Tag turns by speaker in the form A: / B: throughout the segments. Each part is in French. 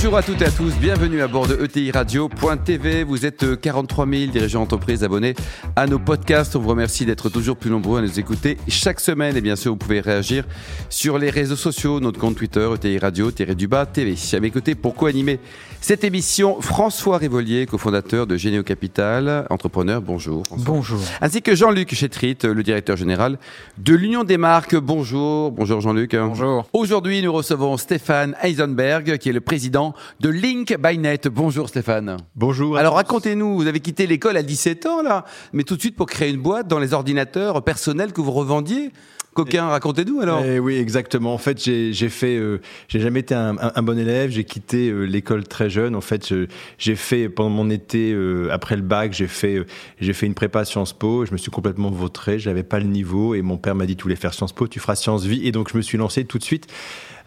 A: Bonjour à toutes et à tous, bienvenue à bord de ETI Radio.tv. Vous êtes 43 euh, 000 dirigeants d'entreprise abonnés à nos podcasts. On vous remercie d'être toujours plus nombreux à nous écouter chaque semaine. Et bien sûr, vous pouvez réagir sur les réseaux sociaux, notre compte Twitter, ETI Radio-du-bas TV. À mes côtés, pour co-animer cette émission, François Révolier, cofondateur de Généo Capital, entrepreneur. Bonjour.
B: Bonjour.
A: Ainsi que Jean-Luc Chetrit, le directeur général de l'Union des marques. Bonjour. Bonjour Jean-Luc.
B: Bonjour.
A: Aujourd'hui, nous recevons Stéphane Eisenberg, qui est le président de Link by Net. Bonjour Stéphane.
C: Bonjour.
A: Alors racontez-nous, vous avez quitté l'école à 17 ans là, mais tout de suite pour créer une boîte dans les ordinateurs personnels que vous revendiez Coquin, racontez-nous alors.
C: Eh oui, exactement. En fait, j'ai fait, euh, j'ai jamais été un, bon élève. J'ai quitté euh, l'école très jeune. En fait, j'ai fait pendant mon été euh, après le bac, j'ai fait, j'ai fait une prépa Sciences Po. Je me suis complètement vautré. J'avais pas le niveau et mon père m'a dit tu voulais faire Sciences Po, tu feras Sciences Vie. Et donc je me suis lancé tout de suite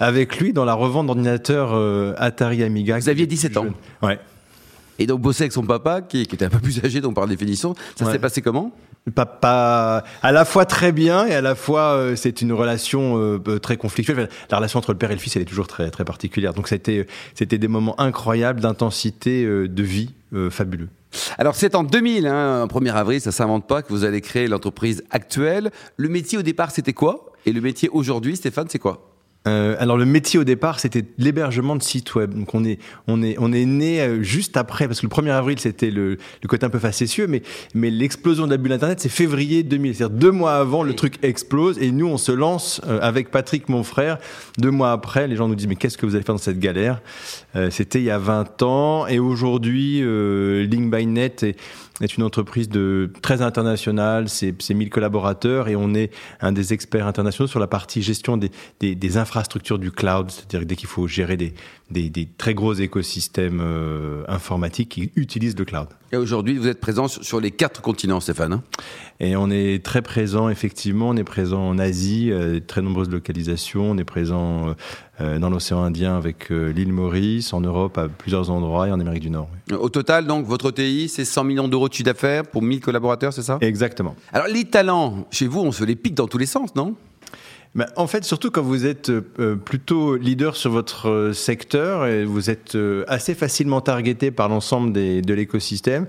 C: avec lui dans la revente d'ordinateurs Atari Amiga.
A: Vous aviez 17 ans.
C: Ouais.
A: Et donc bosser avec son papa, qui, était un peu plus âgé, donc par définition, ça s'est passé comment?
C: Papa, à la fois très bien et à la fois euh, c'est une relation euh, euh, très conflictuelle. la relation entre le père et le fils, elle est toujours très très particulière. Donc c'était c'était des moments incroyables d'intensité de vie fabuleux.
A: Alors c'est en 2000, hein, 1er avril, ça s'invente pas, que vous allez créer l'entreprise actuelle. Le métier au départ, c'était quoi? Et le métier aujourd'hui, Stéphane, c'est quoi?
C: Euh, alors le métier au départ, c'était l'hébergement de sites web. Donc on est on est on est né euh, juste après parce que le 1er avril c'était le, le côté un peu facétieux, mais mais l'explosion de la bulle internet c'est février 2000, c'est-à-dire deux mois avant le truc explose et nous on se lance euh, avec Patrick mon frère. Deux mois après, les gens nous disent mais qu'est-ce que vous allez faire dans cette galère? C'était il y a 20 ans et aujourd'hui Link by Net est est une entreprise de très internationale, c'est 1000 collaborateurs et on est un des experts internationaux sur la partie gestion des, infrastructures du cloud, c'est-à-dire dès qu'il faut gérer des, très gros écosystèmes euh, informatiques qui utilisent le cloud.
A: Et aujourd'hui, vous êtes présent sur les quatre continents, Stéphane. Hein?
C: Et on est très présent, effectivement. On est présent en Asie, euh, très nombreuses localisations. On est présent euh, dans l'océan Indien avec l'île Maurice, en Europe à plusieurs endroits et en Amérique du Nord.
A: Au total, donc, votre TI, c'est 100 millions d'euros de chiffre d'affaires pour 1000 collaborateurs, c'est ça?
C: Exactement.
A: Alors, les talents, chez vous, on se les pique dans tous les sens, non?
C: En fait, surtout quand vous êtes euh, plutôt leader sur votre euh, secteur et vous êtes euh, assez facilement targeté par l'ensemble de l'écosystème.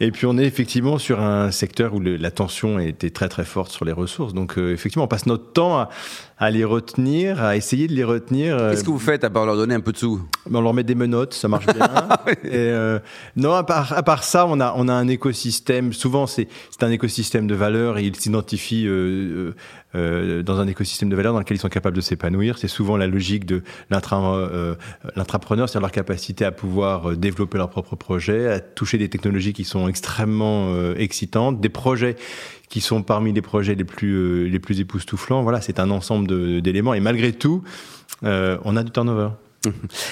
C: Et puis on est effectivement sur un secteur où la tension était très très forte sur les ressources. Donc effectivement, on passe notre temps à, à les retenir, à essayer de les retenir.
A: Qu'est-ce que vous faites à part leur donner un peu de sous
C: On leur met des menottes, ça marche bien. et euh, non, à part, à part ça, on a, on a un écosystème. Souvent, c'est un écosystème de valeurs et ils s'identifient euh, euh, dans un écosystème de valeurs dans lequel ils sont capables de s'épanouir. C'est souvent la logique de euh, l'intrapreneur, c'est-à-dire leur capacité à pouvoir développer leur propre projet, à toucher des technologies qui sont extrêmement excitantes, des projets qui sont parmi les projets les plus euh, les plus époustouflants. Voilà, c'est un ensemble d'éléments et malgré tout, euh, on a du turnover.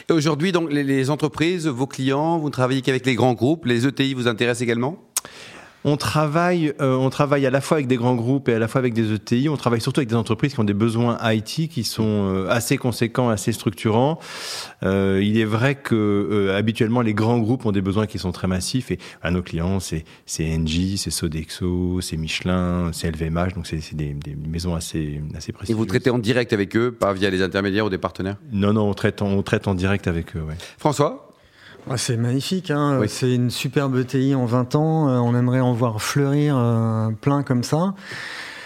A: Et aujourd'hui, donc les, les, entreprises, vos clients, vous ne travaillez qu'avec les grands groupes, les ETI vous intéressent également?
C: On travaille, euh, on travaille à la fois avec des grands groupes et à la fois avec des ETI. On travaille surtout avec des entreprises qui ont des besoins IT qui sont euh, assez conséquents, assez structurants. Euh, il est vrai que habituellement les grands groupes ont des besoins qui sont très massifs et à nos clients c'est c'est Engie, c'est Sodexo, c'est Michelin, c'est LVMH, donc c'est des, des, maisons assez assez précises.
A: Et vous traitez en direct avec eux, pas via les intermédiaires ou des partenaires?
C: Non non, on traite en, on traite en direct avec eux. Ouais.
A: François?
B: C'est magnifique, hein. c'est une superbe ETI en 20 ans, euh, on aimerait en voir fleurir euh, plein comme ça.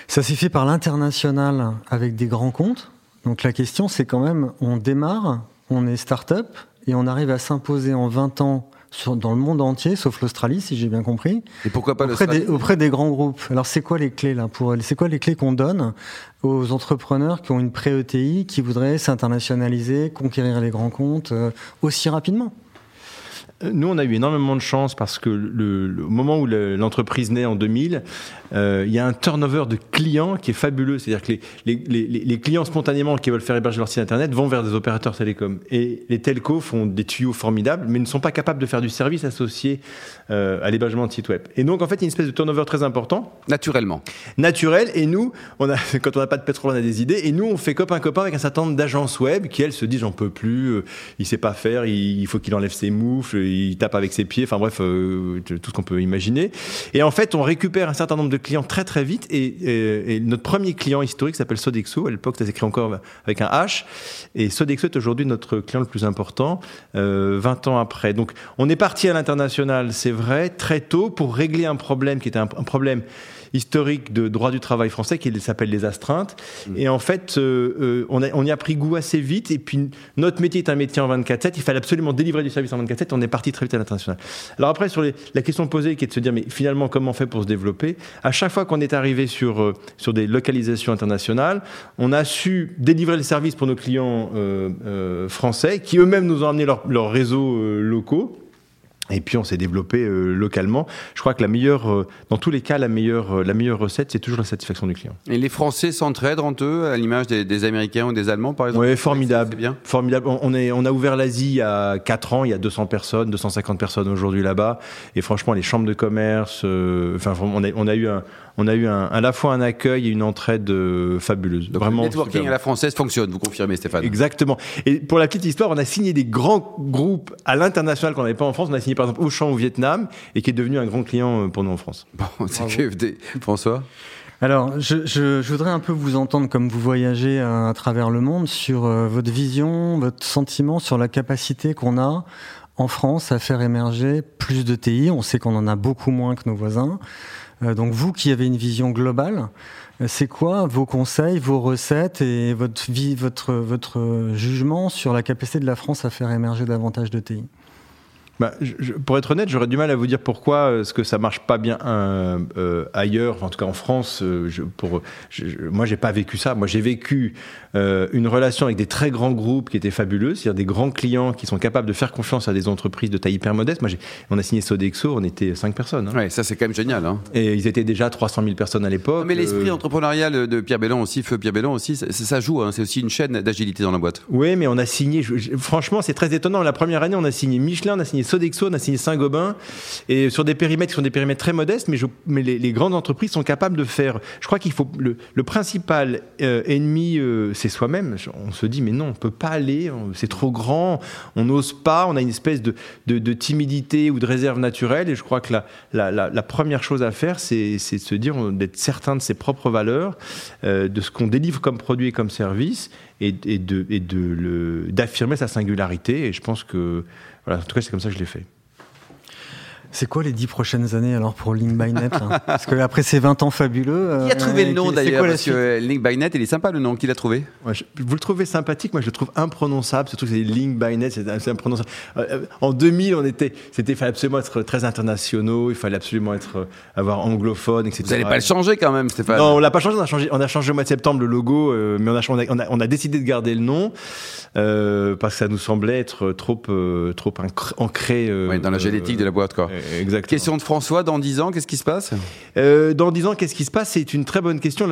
B: Ça s'est fait par l'international avec des grands comptes. Donc la question c'est quand même, on démarre, on est start-up et on arrive à s'imposer en 20 ans sur, dans le monde entier, sauf l'Australie, si j'ai bien compris.
A: Et pourquoi pas
B: auprès des, auprès des grands groupes. Alors, c'est quoi les clés là pour C'est quoi les clés qu'on donne aux entrepreneurs qui ont une pré-ETI, qui voudraient s'internationaliser, conquérir les grands comptes euh, aussi rapidement?
C: Nous, on a eu énormément de chance parce que le, au moment où l'entreprise naît en 2000, euh, il y a un turnover de clients qui est fabuleux. C'est-à-dire que les, les, les, clients spontanément qui veulent faire héberger leur site internet vont vers des opérateurs télécoms. Et les telcos font des tuyaux formidables, mais ne sont pas capables de faire du service associé euh, à l'hébergement de site web. Et donc, en fait, il y a une espèce de turnover très important.
A: Naturellement.
C: Naturel. Et nous, on a, quand on n'a pas de pétrole, on a des idées. Et nous, on fait copain-copain avec un certain nombre d'agences web qui, elles, se disent j'en peux plus, euh, il sait pas faire, il, faut qu'il enlève ses moufles, il tape avec ses pieds, enfin bref, euh, tout ce qu'on peut imaginer. Et en fait, on récupère un certain nombre de clients très très vite. Et, notre premier client historique s'appelle Sodexo. À l'époque, ça s'écrit encore avec un H. Et Sodexo est aujourd'hui notre client le plus important, euh, 20 ans après. Donc, on est parti à l'international, c'est vrai, très tôt pour régler un problème qui était un, un problème historique de droit du travail français qui s'appelle les astreintes. Mm. Et en fait, euh, euh, on, a, on, y a pris goût assez vite. Et puis, notre métier est un métier en 24-7. Il fallait absolument délivrer du service en 24-7. On est parti très vite à l'international. Alors après, sur les, la question posée qui est de se dire, mais finalement, comment on fait pour se développer? À chaque fois qu'on est arrivé sur, euh, sur des localisations internationales, on a su délivrer le service pour nos clients français qui eux-mêmes nous ont amené leurs réseaux locaux. Et puis on s'est développé euh, localement. Je crois que la meilleure, euh, dans tous les cas, la meilleure, euh, la meilleure recette, c'est toujours la satisfaction du client.
A: Et les Français s'entraident entre eux, à l'image des, Américains ou des Allemands, par exemple?
C: Oui, formidable. bien? Formidable. On, est, on a ouvert l'Asie il y a 4 ans, il y a 200 personnes, 250 personnes aujourd'hui là-bas. Et franchement, les chambres de commerce, enfin, on on a eu un, on a eu un, à la fois un accueil et une entraide euh, fabuleuse.
A: Vraiment le networking à la française fonctionne, vous confirmez Stéphane?
C: Exactement. Et pour la petite histoire, on a signé des grands groupes à l'international qu'on n'avait pas en France. On a signé par exemple Auchan au Vietnam et qui est devenu un grand client euh, pour nous en France.
A: Bon, c'est QFD. François
B: alors, je, voudrais un peu vous entendre comme vous voyagez à, travers le monde sur euh, votre vision, votre sentiment sur la capacité qu'on a en France à faire émerger plus de TI. On sait qu'on en a beaucoup moins que nos voisins. Euh, donc vous qui avez une vision globale, euh, c'est quoi vos conseils, vos recettes et votre, vie, votre, votre jugement sur la capacité de la France à faire émerger davantage de TI?
C: Bah, je, pour être honnête, j'aurais du mal à vous dire pourquoi est-ce que ça marche pas bien euh, euh, ailleurs, en tout cas en France. Euh, je, pour, je, moi, j'ai pas vécu ça. Moi, j'ai vécu euh, une relation avec des très grands groupes qui étaient fabuleux, c'est-à-dire des grands clients qui sont capables de faire confiance à des entreprises de taille hyper modeste. Moi, on a signé Sodexo, on était cinq personnes. Hein.
A: Ouais, ça c'est quand même génial. Hein.
C: Et ils étaient déjà 300 000 personnes à l'époque.
A: Mais l'esprit euh, entrepreneurial de Pierre Bellon aussi, Feu Pierre Bellon aussi, ça, ça joue. Hein. C'est aussi une chaîne d'agilité dans la boîte.
C: Oui, mais on a signé. franchement, c'est très étonnant. La première année, on a signé Michelin, on a signé Sodexo, on a signé Saint-Gobain, et sur des périmètres qui sont des périmètres très modestes, mais, les, grandes entreprises sont capables de faire. Je crois qu'il faut le, principal euh, ennemi, euh, c'est soi-même. On se dit mais non, on peut pas aller, c'est trop grand, on n'ose pas, on a une espèce de, timidité ou de réserve naturelle, et je crois que la, première chose à faire, c'est de se dire d'être certain de ses propres valeurs, euh, de ce qu'on délivre comme produit et comme service, et, d'affirmer sa singularité. Et je pense que voilà, en tout cas c'est comme ça que je l'ai fait.
B: C'est quoi les dix prochaines années alors pour Link by Net Parce que après ces 20 ans fabuleux.
A: Qui a trouvé le euh, nom d'ailleurs Parce que Link by Net, il est sympa le nom. Qui l'a trouvé?
C: Vous le trouvez sympathique Moi, je le trouve imprononçable. Surtout que c'est Link by Net, c'est imprononçable. Euh, euh, en 2000, on était, c'était fallait absolument être très internationaux. Il fallait absolument être avoir anglophone, etc.
A: Vous n'allez pas le changer quand même, Stéphane
C: Non, on l'a pas changé. On a changé. On a changé au mois de septembre le logo, mais on a, on a, on a, décidé de garder le nom parce que ça nous semblait être trop, trop ancré.
A: dans la génétique de la boîte, quoi.
C: Exactement.
A: Question de François, dans 10 ans, qu'est-ce qui se passe?
C: Euh, Dans 10 ans, qu'est-ce qui se passe? C'est une très bonne question.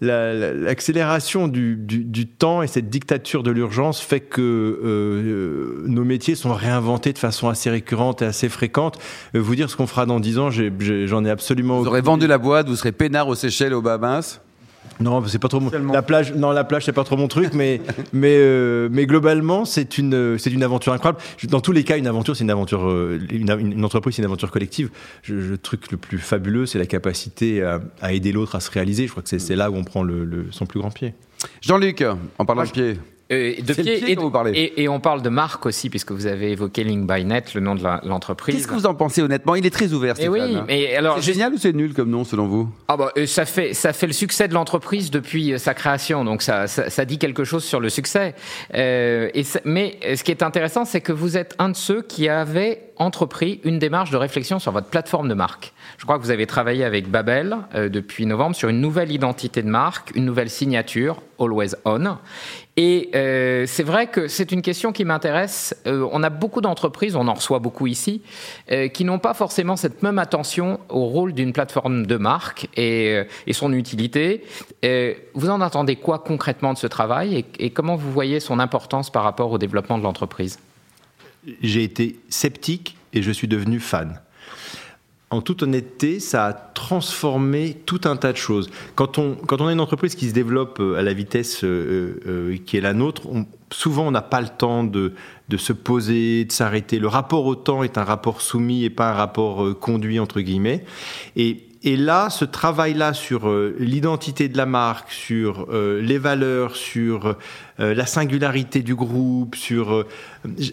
C: L'accélération du, du, temps et cette dictature de l'urgence fait que euh, nos métiers sont réinventés de façon assez récurrente et assez fréquente. Euh, vous dire ce qu'on fera dans 10 ans, j'en ai, absolument...
A: Vous aurez vendu la boîte, vous serez peinard aux Seychelles, aux Bahamas
C: non, c'est pas trop mon... la plage. Non, la plage, c'est pas trop mon truc, mais mais euh, mais globalement, c'est une c'est une aventure incroyable. Dans tous les cas, une aventure, c'est une aventure. Euh, une, entreprise, c'est une aventure collective. le truc le plus fabuleux, c'est la capacité à, aider l'autre à se réaliser. Je crois que c'est là où on prend le, son plus grand pied.
A: Jean-Luc, en parlant de pied.
D: Euh, de pied, et, et, on parle de marque aussi, puisque vous avez évoqué Link by Net, le nom de l'entreprise.
A: Qu'est-ce que vous en pensez honnêtement? Il est très ouvert, eh Stéphane. Oui, mais alors c'est génial ou c'est nul comme nom selon vous?
D: Ah bah, euh, ça fait ça fait le succès de l'entreprise depuis euh, sa création, donc ça, ça, dit quelque chose sur le succès. et mais ce qui est intéressant, c'est que vous êtes un de ceux qui avait entrepris une démarche de réflexion sur votre plateforme de marque. Je crois que vous avez travaillé avec Babel euh, depuis novembre sur une nouvelle identité de marque, une nouvelle signature, Always On. Et euh, c'est vrai que c'est une question qui m'intéresse. Euh, on a beaucoup d'entreprises, on en reçoit beaucoup ici, euh, qui n'ont pas forcément cette même attention au rôle d'une plateforme de marque et, son utilité. vous en attendez quoi concrètement de ce travail et, et comment vous voyez son importance par rapport au développement de l'entreprise?
C: J'ai été sceptique et je suis devenu fan en toute honnêteté, ça a transformé tout un tas de choses. Quand on, quand on a une entreprise qui se développe euh, à la vitesse euh, euh, qui est la nôtre, souvent on n'a pas le temps de, de se poser, de s'arrêter. Le rapport au temps est un rapport soumis et pas un rapport conduit, entre guillemets. Et, et là, ce travail-là sur l'identité de la marque, sur les valeurs, sur la singularité du groupe, sur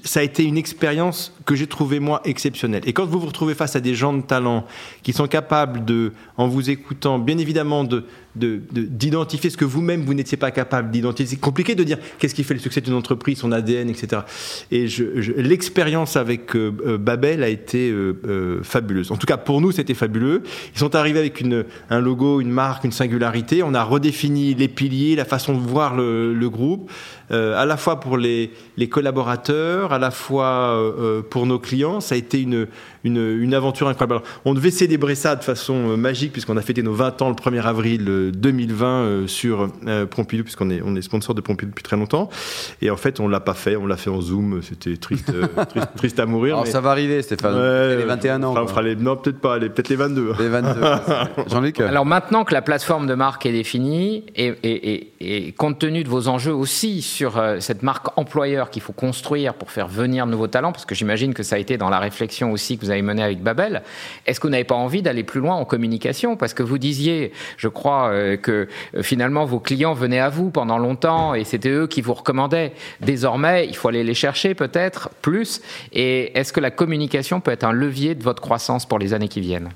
C: ça a été une expérience que j'ai trouvée moi exceptionnelle. Et quand vous vous retrouvez face à des gens de talent qui sont capables de, en vous écoutant, bien évidemment, de d'identifier ce que vous-même vous, n'étiez pas capable d'identifier. C'est compliqué de dire qu'est-ce qui fait le succès d'une entreprise, son ADN, etc. Et je, l'expérience avec euh, euh, Babel a été euh, fabuleuse. En tout cas, pour nous, c'était fabuleux. Ils sont arrivés avec une, un logo, une marque, une singularité. On a redéfini les piliers, la façon de voir le, le groupe. Euh, à la fois pour les, collaborateurs, à la fois euh, euh, pour nos clients. Ça a été une, une, aventure incroyable. on devait célébrer ça de façon magique puisqu'on a fêté nos 20 ans le 1er avril 2020 sur Pompidou puisqu'on est, on est sponsor de Pompidou depuis très longtemps. Et en fait, on l'a pas fait, on l'a fait en Zoom. C'était triste, triste, à mourir.
A: Alors ça va arriver, Stéphane. les 21 ans.
C: Enfin, les, non, peut-être pas, peut-être les 22.
A: Les 22. Jean-Luc
D: Alors maintenant que la plateforme de marque est définie et, et, et compte tenu de vos enjeux aussi sur euh, cette marque employeur qu'il faut construire pour faire venir de nouveaux talents, parce que j'imagine que ça a été dans la réflexion aussi que vous avez menée avec Babel, est-ce que vous n'avez pas envie d'aller plus loin en communication? Parce que vous disiez, je crois, euh, que euh, finalement vos clients venaient à vous pendant longtemps et c'était eux qui vous recommandaient. Désormais, il faut aller les chercher peut-être plus. Et est-ce que la communication peut être un levier de votre croissance pour les années qui viennent?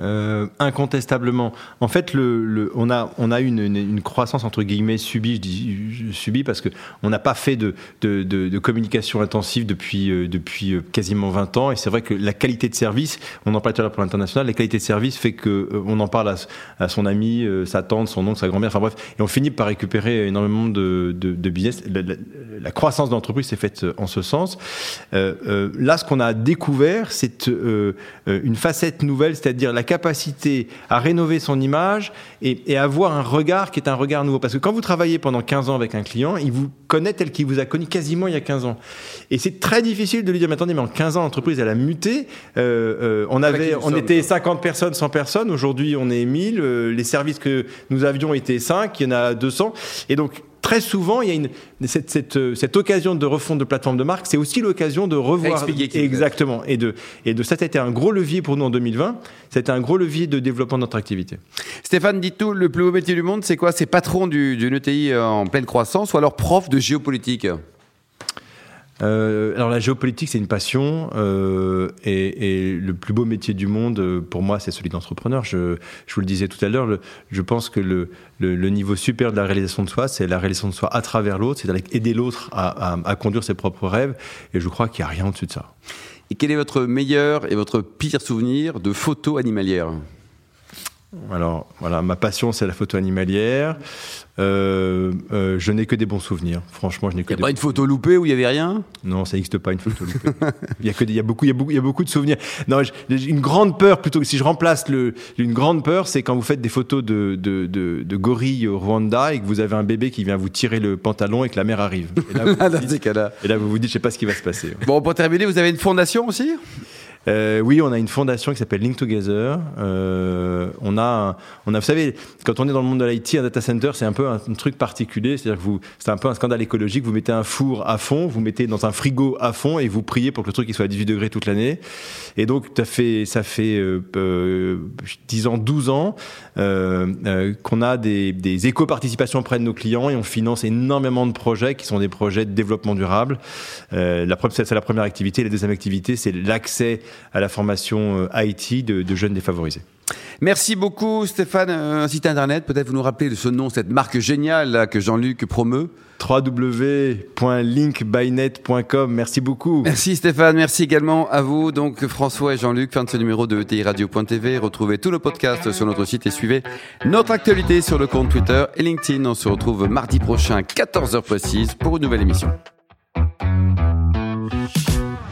C: Euh, incontestablement. En fait, on a, on une, croissance entre guillemets subie, je dis subie parce que on n'a pas fait de, communication intensive depuis, euh, euh, quasiment 20 ans. Et c'est vrai que la qualité de service, on en parle tout à l'heure pour l'international, la qualité de service fait que on en parle à, son ami, sa tante, son oncle, sa grand-mère, enfin bref, et on finit par récupérer énormément de, business. Croissance de l'entreprise s'est faite en ce sens. là, ce qu'on a découvert, c'est une facette nouvelle, c'est-à-dire la capacité à rénover son image et, avoir un regard qui est un regard nouveau. Parce que quand vous travaillez pendant 15 ans avec un client, il vous connaît tel qu'il vous a connu quasiment il y a 15 ans. Et c'est très difficile de lui dire, mais attendez, mais en 15 ans, l'entreprise, elle a muté. Euh, euh, on avait, on était 50 personnes, 100 personnes. Aujourd'hui, on est 1000. Euh, les services que nous avions étaient 5. Il y en a 200. Et donc, très souvent, il y a une, cette, cette, euh, cette, occasion de refonte de plateforme de marque, c'est aussi l'occasion de revoir. Exactement. Et de, et de, ça a été un gros levier pour nous en 2020. C'était un gros levier de développement de notre activité.
A: Stéphane, dites-nous, le plus beau métier du monde, c'est quoi? C'est patron d'une ETI en pleine croissance ou alors prof de géopolitique?
C: Euh, alors la géopolitique, c'est une passion euh, et, et, le plus beau métier du monde, euh, pour moi, c'est celui d'entrepreneur. Je, je, vous le disais tout à l'heure, je pense que le, le, le, niveau super de la réalisation de soi, c'est la réalisation de soi à travers l'autre, c'est aider l'autre à, à, à, conduire ses propres rêves. Et je crois qu'il n'y a rien au-dessus de ça.
A: Et quel est votre meilleur et votre pire souvenir de photos animalières
C: alors voilà, ma passion c'est la photo animalière. Euh, euh, je n'ai que des bons souvenirs. Franchement, je n'ai que.
A: Il n'y a pas une photo loupée où il y avait rien?
C: Non, ça n'existe pas une photo loupée. il y a que il y a beaucoup, il y a beaucoup, il y a beaucoup de souvenirs. Non, une grande peur plutôt. Si je remplace le, une grande peur, c'est quand vous faites des photos de de, de, de gorilles au Rwanda et que vous avez un bébé qui vient vous tirer le pantalon et que la mère arrive. Et là, vous vous dites, et là, vous vous dites, je sais pas ce qui va se passer.
A: Bon, pour terminer, vous avez une fondation aussi?
C: Euh, oui, on a une fondation qui s'appelle Link Together. Euh, on a, on a, vous savez, quand on est dans le monde de l'IT, un data center, c'est un peu un, truc particulier. C'est-à-dire que vous, c'est un peu un scandale écologique. Vous mettez un four à fond, vous mettez dans un frigo à fond et vous priez pour que le truc il soit à 18 degrés toute l'année. Et donc, ça fait, ça fait euh, euh 10 ans, 12 ans euh, euh, qu'on a des, des éco-participations auprès de nos clients et on finance énormément de projets qui sont des projets de développement durable. la, c'est la première activité. La deuxième activité, c'est l'accès à la formation euh, IT de, jeunes défavorisés.
A: Merci beaucoup Stéphane. Un site internet, peut-être vous nous rappelez de ce nom, cette marque géniale que Jean-Luc promeut
C: www.linkbynet.com. Merci beaucoup.
A: Merci Stéphane, merci également à vous. Donc François et Jean-Luc, fin de ce numéro de ETI Radio.tv. Retrouvez tous nos podcasts sur notre site et suivez notre actualité sur le compte Twitter et LinkedIn. On se retrouve mardi prochain, 14h précise, pour une nouvelle émission.